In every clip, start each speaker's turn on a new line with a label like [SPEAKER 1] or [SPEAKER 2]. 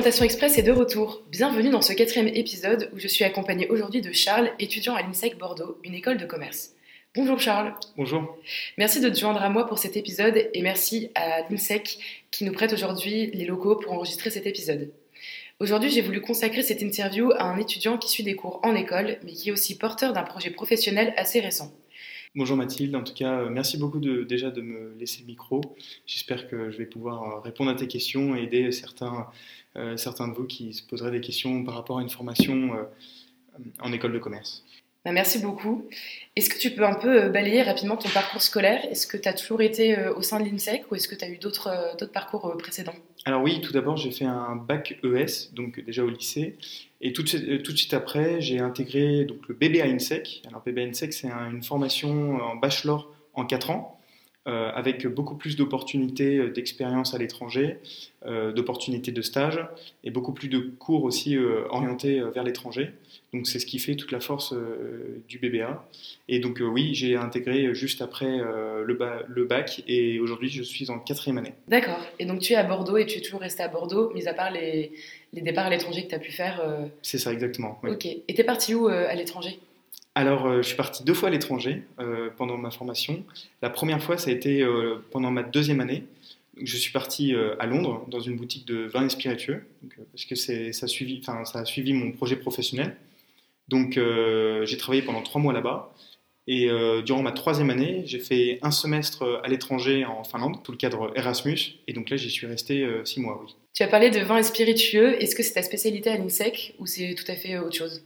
[SPEAKER 1] Orientation Express est de retour. Bienvenue dans ce quatrième épisode où je suis accompagnée aujourd'hui de Charles, étudiant à l'INSEC Bordeaux, une école de commerce. Bonjour Charles.
[SPEAKER 2] Bonjour.
[SPEAKER 1] Merci de te joindre à moi pour cet épisode et merci à l'INSEC qui nous prête aujourd'hui les locaux pour enregistrer cet épisode. Aujourd'hui, j'ai voulu consacrer cette interview à un étudiant qui suit des cours en école, mais qui est aussi porteur d'un projet professionnel assez récent.
[SPEAKER 2] Bonjour Mathilde, en tout cas, euh, merci beaucoup de, déjà de me laisser le micro. J'espère que je vais pouvoir euh, répondre à tes questions et aider certains, euh, certains de vous qui se poseraient des questions par rapport à une formation en école de commerce.
[SPEAKER 1] Bah, merci beaucoup. Est-ce que tu peux un peu euh, balayer rapidement ton parcours scolaire? Est-ce que tu as toujours été euh, au sein de l'INSEC ou est-ce que tu as eu d'autres euh, parcours précédents?
[SPEAKER 2] Alors oui, tout d'abord j'ai fait un bac ES, donc déjà au lycée. Et tout, de suite après, j'ai intégré donc, le BBA INSEC. Alors BBA INSEC, c'est une formation en bachelor en 4 ans. Euh, avec beaucoup plus d'opportunités euh, d'expérience à l'étranger, euh, d'opportunités de stage et beaucoup plus de cours aussi orientés vers l'étranger. Donc c'est ce qui fait toute la force du BBA. Et donc oui, j'ai intégré juste après le, le, bac et aujourd'hui je suis en quatrième année.
[SPEAKER 1] D'accord. Et donc tu es à Bordeaux et tu es toujours resté à Bordeaux, mis à part les, les départs à l'étranger que tu as pu faire
[SPEAKER 2] C'est ça exactement.
[SPEAKER 1] Ok. Et tu es parti où à l'étranger?
[SPEAKER 2] Alors, euh, je suis parti deux fois à l'étranger euh, pendant ma formation. La première fois, ça a été euh, pendant ma deuxième année. Je suis parti à Londres dans une boutique de vins et spiritueux, parce que ça, a suivi, mon projet professionnel. Donc, j'ai travaillé pendant trois mois là-bas. Et durant ma troisième année, j'ai fait un semestre à l'étranger en Finlande, sous le cadre Erasmus. Et donc là, j'y suis resté six mois, oui.
[SPEAKER 1] Tu as parlé de vins et spiritueux. Est-ce que c'est ta spécialité à l'INSEC ou c'est tout à fait autre chose?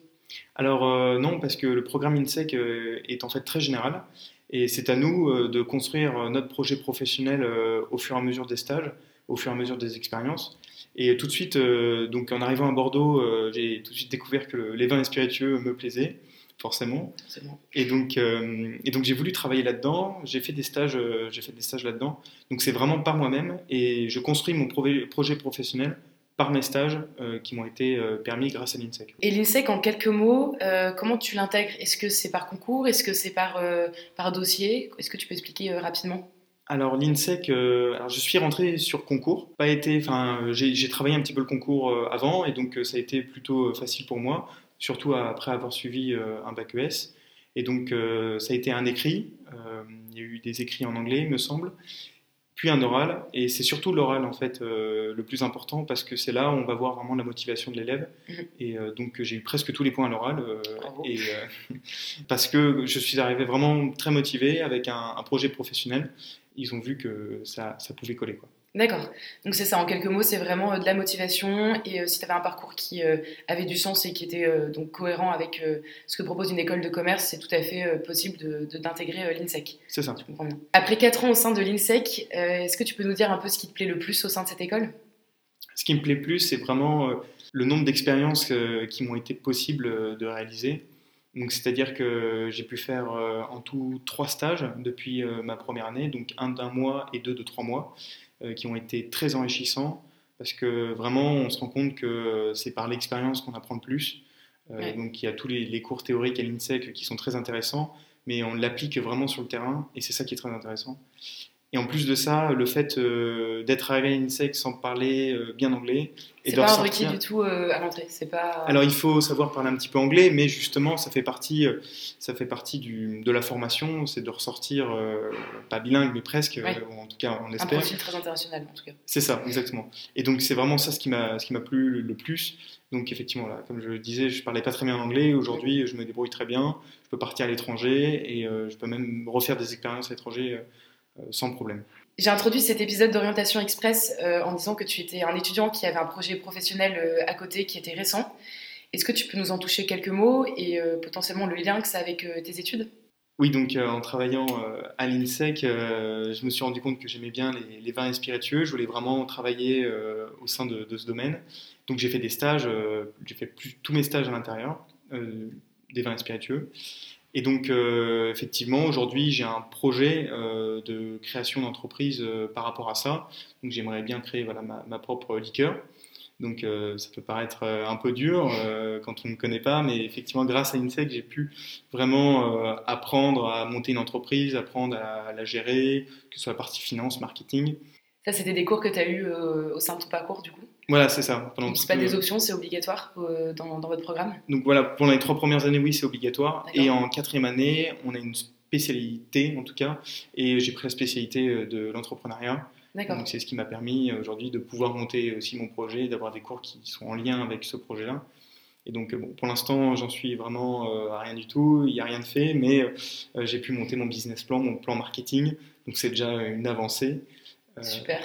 [SPEAKER 2] Alors euh, non, parce que le programme INSEC euh, est en fait très général et c'est à nous euh, de construire notre projet professionnel au fur et à mesure des stages, au fur et à mesure des expériences. Et tout de suite, donc en arrivant à Bordeaux, j'ai tout de suite découvert que les vins et spiritueux me plaisaient forcément. Et donc, et donc j'ai voulu travailler là-dedans. J'ai fait des stages, j'ai fait des stages là-dedans. Donc c'est vraiment par moi-même et je construis mon projet professionnel par mes stages euh, qui m'ont été euh, permis grâce à l'INSEC.
[SPEAKER 1] Et l'INSEC, en quelques mots, euh, comment tu l'intègres? Est-ce que c'est par concours? Est-ce que c'est par, par dossier? Est-ce que tu peux expliquer rapidement?
[SPEAKER 2] Alors l'INSEC, alors je suis rentré sur concours. Pas été, enfin j'ai travaillé un petit peu le concours avant et donc ça a été plutôt facile pour moi, surtout après avoir suivi un bac ES. Et donc ça a été un écrit. il y a eu des écrits en anglais, il me semble puis un oral. Et c'est surtout l'oral, en fait, euh, le plus important, parce que c'est là où on va voir vraiment la motivation de l'élève. Mhm. Et euh, donc, j'ai eu presque tous les points à l'oral. Euh, et parce que je suis arrivé vraiment très motivé avec un, un projet professionnel. Ils ont vu que ça, ça pouvait coller, quoi.
[SPEAKER 1] D'accord. Donc c'est ça, en quelques mots, c'est vraiment euh, de la motivation. Et euh, si tu avais un parcours qui euh, avait du sens et qui était donc cohérent avec ce que propose une école de commerce, c'est tout à fait possible d'intégrer l'INSEC.
[SPEAKER 2] C'est ça.
[SPEAKER 1] Tu comprends bien. Après 4 ans au sein de l'INSEC, est-ce que tu peux nous dire un peu ce qui te plaît le plus au sein de cette école?
[SPEAKER 2] Ce qui me plaît le plus, c'est vraiment le nombre d'expériences qui m'ont été possibles de réaliser. Donc, c'est-à-dire que j'ai pu faire en tout trois stages depuis ma première année, donc un d'un mois et deux de trois mois. Euh, qui ont été très enrichissants parce que vraiment on se rend compte que c'est par l'expérience qu'on apprend le plus. Euh, donc il y a tous les, cours théoriques à l'INSEC qui sont très intéressants, mais on l'applique vraiment sur le terrain et c'est ça qui est très intéressant. Et en plus de ça, le fait euh, d'être arrivé à l'INSEC sans parler euh, bien anglais.
[SPEAKER 1] C'est pas un requis du tout euh, à l'entrée. C'est pas.
[SPEAKER 2] Alors il faut savoir parler un petit peu anglais, mais justement ça fait partie, ça fait partie du, de la formation, c'est de ressortir pas bilingue mais presque, en tout cas on espère.
[SPEAKER 1] Un profil très international en tout cas.
[SPEAKER 2] C'est ça, exactement. Et donc c'est vraiment ça ce qui m'a, ce qui m'a plu le, plus. Donc effectivement là, comme je le disais, je parlais pas très bien anglais. Aujourd'hui, je me débrouille très bien. Je peux partir à l'étranger et je peux même refaire des expériences à l'étranger euh, sans problème.
[SPEAKER 1] J'ai introduit cet épisode d'orientation express euh, en disant que tu étais un étudiant qui avait un projet professionnel euh, à côté qui était récent. Est-ce que tu peux nous en toucher quelques mots et potentiellement le lien que ça a avec tes études?
[SPEAKER 2] Oui, donc en travaillant à l'INSEC, je me suis rendu compte que j'aimais bien les, vins et spiritueux. Je voulais vraiment travailler au sein de, ce domaine. Donc j'ai fait des stages, j'ai fait plus, tous mes stages à l'intérieur des vins et spiritueux. Et donc, euh, effectivement, aujourd'hui, j'ai un projet euh, de création d'entreprise euh, par rapport à ça. Donc, j'aimerais bien créer voilà, ma, propre liqueur. Donc, ça peut paraître un peu dur quand on ne connaît pas, mais effectivement, grâce à INSEC, j'ai pu vraiment apprendre à monter une entreprise, apprendre à, la gérer, que ce soit la partie finance, marketing.
[SPEAKER 1] Ça, c'était des cours que tu as eu au sein de ton parcours, du coup
[SPEAKER 2] Voilà, c'est ça.
[SPEAKER 1] C'est pas des options, c'est obligatoire dans, dans, votre programme
[SPEAKER 2] Donc voilà, pour les trois premières années, oui, c'est obligatoire. Et en quatrième année, on a une spécialité, en tout cas, et j'ai pris la spécialité de l'entrepreneuriat. Donc c'est ce qui m'a permis aujourd'hui de pouvoir monter aussi mon projet, d'avoir des cours qui sont en lien avec ce projet-là. Et donc, bon, pour l'instant, j'en suis vraiment euh, à rien du tout, il n'y a rien de fait, mais euh, j'ai pu monter mon business plan, mon plan marketing, donc c'est déjà une avancée.
[SPEAKER 1] Euh, Super.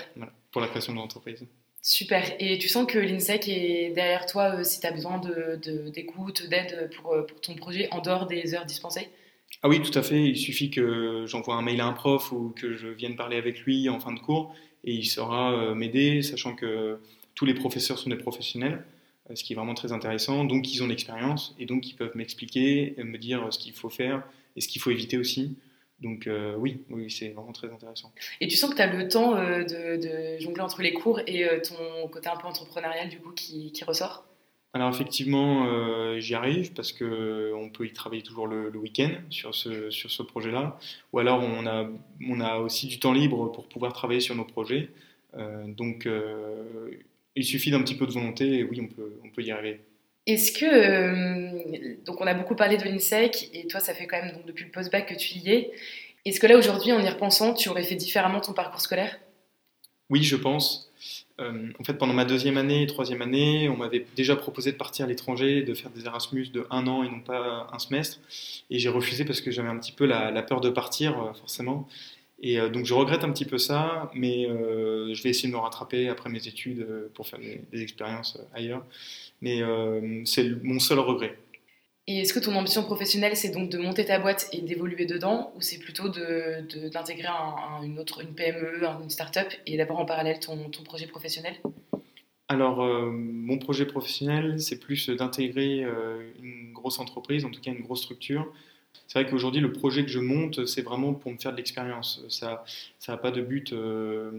[SPEAKER 2] pour la création de l'entreprise.
[SPEAKER 1] Super. Et tu sens que l'INSEC est derrière toi si tu as besoin d'écoute, de, d'aide pour, pour, ton projet en dehors des heures dispensées?
[SPEAKER 2] Ah oui, tout à fait. Il suffit que j'envoie un mail à un prof ou que je vienne parler avec lui en fin de cours et il saura m'aider, sachant que tous les professeurs sont des professionnels. Euh, ce qui est vraiment très intéressant. Donc, ils ont l'expérience et donc ils peuvent m'expliquer, me dire ce qu'il faut faire et ce qu'il faut éviter aussi. Donc euh, oui, oui c'est vraiment très intéressant.
[SPEAKER 1] Et tu sens que tu as le temps euh, de, jongler entre les cours et ton côté un peu entrepreneurial du coup qui, ressort?
[SPEAKER 2] Alors effectivement, j'y arrive parce qu'on peut y travailler toujours le, week-end sur ce, sur ce projet-là. Ou alors on a, on a aussi du temps libre pour pouvoir travailler sur nos projets. donc il suffit d'un petit peu de volonté et oui, on peut, on peut y arriver.
[SPEAKER 1] Est-ce que, euh, donc on a beaucoup parlé de l'INSEC et toi ça fait quand même donc, depuis le post-bac que tu y es. Est-ce que là aujourd'hui en y repensant tu aurais fait différemment ton parcours scolaire?
[SPEAKER 2] Oui je pense. Euh, en fait pendant ma deuxième année et troisième année on m'avait déjà proposé de partir à l'étranger, de faire des Erasmus de un an et non pas un semestre et j'ai refusé parce que j'avais un petit peu la, peur de partir euh, forcément et euh, donc je regrette un petit peu ça, mais euh, je vais essayer de me rattraper après mes études euh, pour faire des, expériences ailleurs. Mais c'est mon seul regret.
[SPEAKER 1] Et est-ce que ton ambition professionnelle, c'est donc de monter ta boîte et d'évoluer dedans, ou c'est plutôt d'intégrer une autre, une PME, une start-up, et d'abord en parallèle ton, ton projet professionnel?
[SPEAKER 2] Alors, mon projet professionnel, c'est plus d'intégrer une grosse entreprise, en tout cas une grosse structure, c'est vrai qu'aujourd'hui, le projet que je monte, c'est vraiment pour me faire de l'expérience. Ça n'a pas de but. Euh,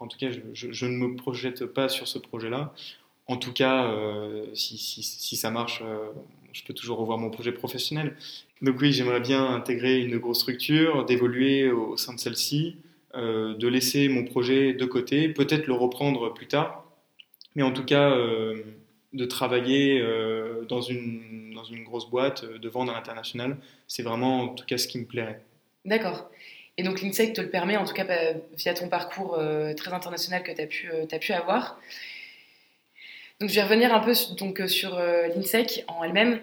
[SPEAKER 2] en tout cas, je, ne me projette pas sur ce projet-là. En tout cas, euh, si, ça marche, euh, je peux toujours revoir mon projet professionnel. Donc oui, j'aimerais bien intégrer une grosse structure, d'évoluer au sein de celle-ci, de laisser mon projet de côté, peut-être le reprendre plus tard. Mais en tout cas, de travailler euh, dans, une, dans une grosse boîte, euh, de vendre à l'international. C'est vraiment en tout cas ce qui me plairait.
[SPEAKER 1] D'accord. Et donc l'INSEC te le permet, en tout cas via ton parcours euh, très international que tu as, pu, as pu avoir. Donc je vais revenir un peu donc, sur l'INSEC en elle-même.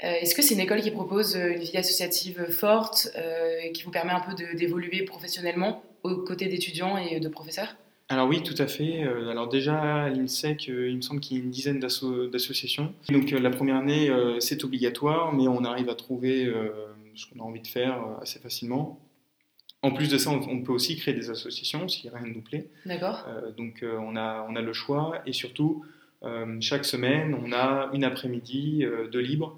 [SPEAKER 1] Est-ce que c'est une école qui propose une vie associative forte, qui vous permet un peu d'évoluer professionnellement aux côtés d'étudiants et de professeurs?
[SPEAKER 2] Alors oui, tout à fait. Euh, alors déjà, à l'INSEC, euh, il me semble qu'il y a une dizaine d'associations. Donc euh, la première année, c'est obligatoire, mais on arrive à trouver ce qu'on a envie de faire assez facilement. En plus de ça, on, peut aussi créer des associations si rien ne nous plaît.
[SPEAKER 1] D'accord.
[SPEAKER 2] donc on, a, on a le choix et surtout, chaque semaine, on a une après-midi de libre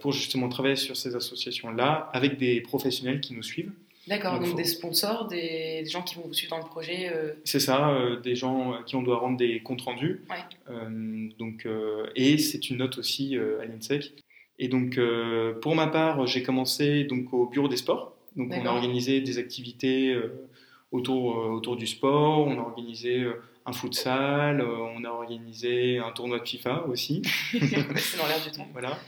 [SPEAKER 2] pour justement travailler sur ces associations-là avec des professionnels qui nous suivent.
[SPEAKER 1] D'accord, donc, des sponsors, des gens qui vont vous suivre dans le projet euh.
[SPEAKER 2] C'est ça, euh, des gens à qui on doit rendre des comptes rendus. Euh, donc, et c'est une note aussi à l'INSEC. Et donc, pour ma part, j'ai commencé donc, au bureau des sports. Donc, on a organisé des activités autour, autour du sport, on a organisé un futsal, euh, on a organisé un tournoi de FIFA aussi.
[SPEAKER 1] c'est dans l'air du temps.
[SPEAKER 2] Voilà.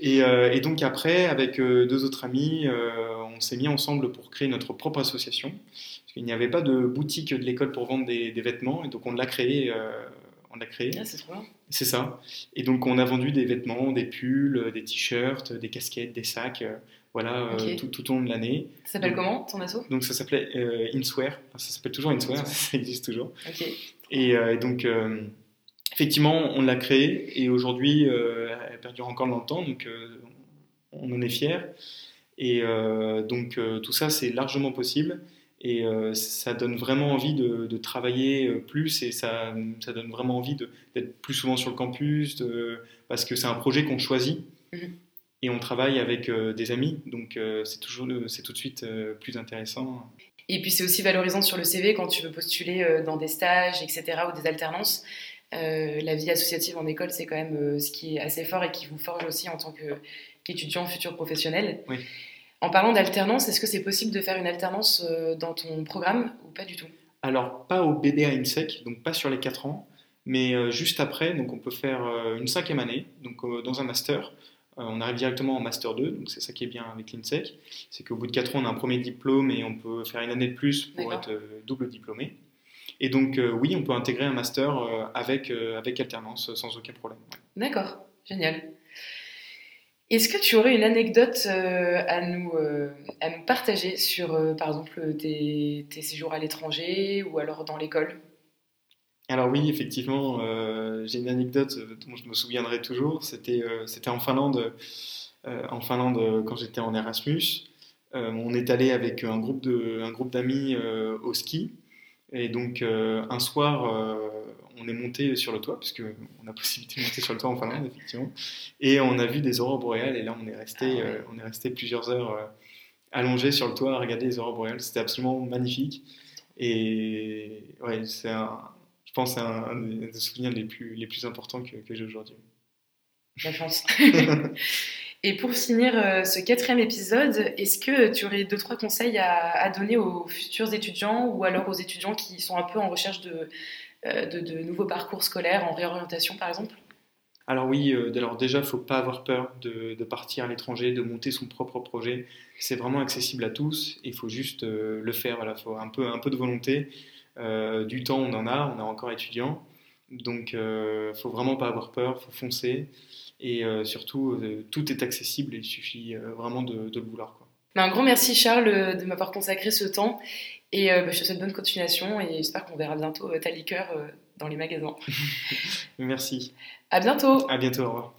[SPEAKER 2] Et, euh, et, donc après, avec euh, deux autres amis, on s'est mis ensemble pour créer notre propre association. Parce qu'il n'y avait pas de boutique de l'école pour vendre des, vêtements, et donc on l'a créé. on l'a créé.
[SPEAKER 1] Ah, c'est trop bien.
[SPEAKER 2] C'est ça. Et donc on a vendu des vêtements, des pulls, des t-shirts, des casquettes, des sacs. Voilà, tout, tout, au long de l'année.
[SPEAKER 1] Ça s'appelle comment ton asso?
[SPEAKER 2] Donc ça s'appelle Inswear, ça s'appelle toujours Inswear, ça existe toujours.
[SPEAKER 1] Ok.
[SPEAKER 2] Euh, et, donc, euh, effectivement, on l'a créée et aujourd'hui, euh, elle perdure encore dans le temps, donc on en est fiers. Et donc, tout ça, c'est largement possible. Et ça donne vraiment envie de, travailler plus et ça, ça donne vraiment envie d'être plus souvent sur le campus parce que c'est un projet qu'on choisit mhm. Et on travaille avec des amis. Donc c'est toujours c'est tout de suite plus intéressant.
[SPEAKER 1] Et puis c'est aussi valorisant sur le CV quand tu veux postuler euh, dans des stages, etc., ou des alternances. Euh, la vie associative en école, c'est quand même euh, ce qui est assez fort et qui vous forge aussi en tant qu'étudiant futur professionnel. En parlant d'alternance, est-ce que c'est possible de faire une alternance dans ton programme ou pas du tout?
[SPEAKER 2] Alors, pas au BBA INSEC, donc pas sur les 4 ans, mais juste après, donc on peut faire une cinquième année, donc dans un master. On arrive directement en master 2, donc c'est ça qui est bien avec l'INSEC, c'est qu'au bout de 4 ans, on a un premier diplôme et on peut faire une année de plus pour être double diplômé. Et donc, oui, on peut intégrer un master avec, avec alternance sans aucun problème.
[SPEAKER 1] D'accord, génial. Est-ce que tu aurais une anecdote euh, à, nous, euh, à nous partager sur, euh, par exemple, tes, séjours à l'étranger ou alors dans l'école?
[SPEAKER 2] Alors oui, effectivement, j'ai une anecdote dont je me souviendrai toujours. C'était c'était en Finlande, en Finlande quand j'étais en Erasmus. on est allé avec un groupe d'amis au ski. Et donc un soir, on est monté sur le toit, puisqu'on a possibilité de monter sur le toit en Finlande, effectivement. Et on a vu des aurores boréales, et là, on est resté, ah euh, on est resté plusieurs heures euh, allongés sur le toit à regarder les aurores boréales. C'était absolument magnifique. Et ouais, c'est un, je pense c'est un, des souvenirs les plus, les plus importants que, que j'ai aujourd'hui.
[SPEAKER 1] La chance. Et pour finir euh, ce quatrième épisode, est-ce que tu aurais deux, trois conseils à, à, donner aux futurs étudiants ou alors aux étudiants qui sont un peu en recherche de, euh, de, nouveaux parcours scolaires en réorientation, par exemple?
[SPEAKER 2] Alors oui, euh, alors déjà, il ne faut pas avoir peur de, partir à l'étranger, de monter son propre projet. C'est vraiment accessible à tous. Il faut juste euh, le faire. Il faut un peu, un peu de volonté. Du temps, on en a. On est encore étudiant. Donc, il ne faut vraiment pas avoir peur. Faut foncer. Et surtout, tout est accessible. Il suffit vraiment de, le vouloir.
[SPEAKER 1] Un grand merci, Charles, de m'avoir consacré ce temps. Et euh, bah, je te souhaite bonne continuation et j'espère qu'on verra bientôt euh, ta liqueur euh, dans les magasins.
[SPEAKER 2] Merci.
[SPEAKER 1] À bientôt.
[SPEAKER 2] À bientôt, au revoir.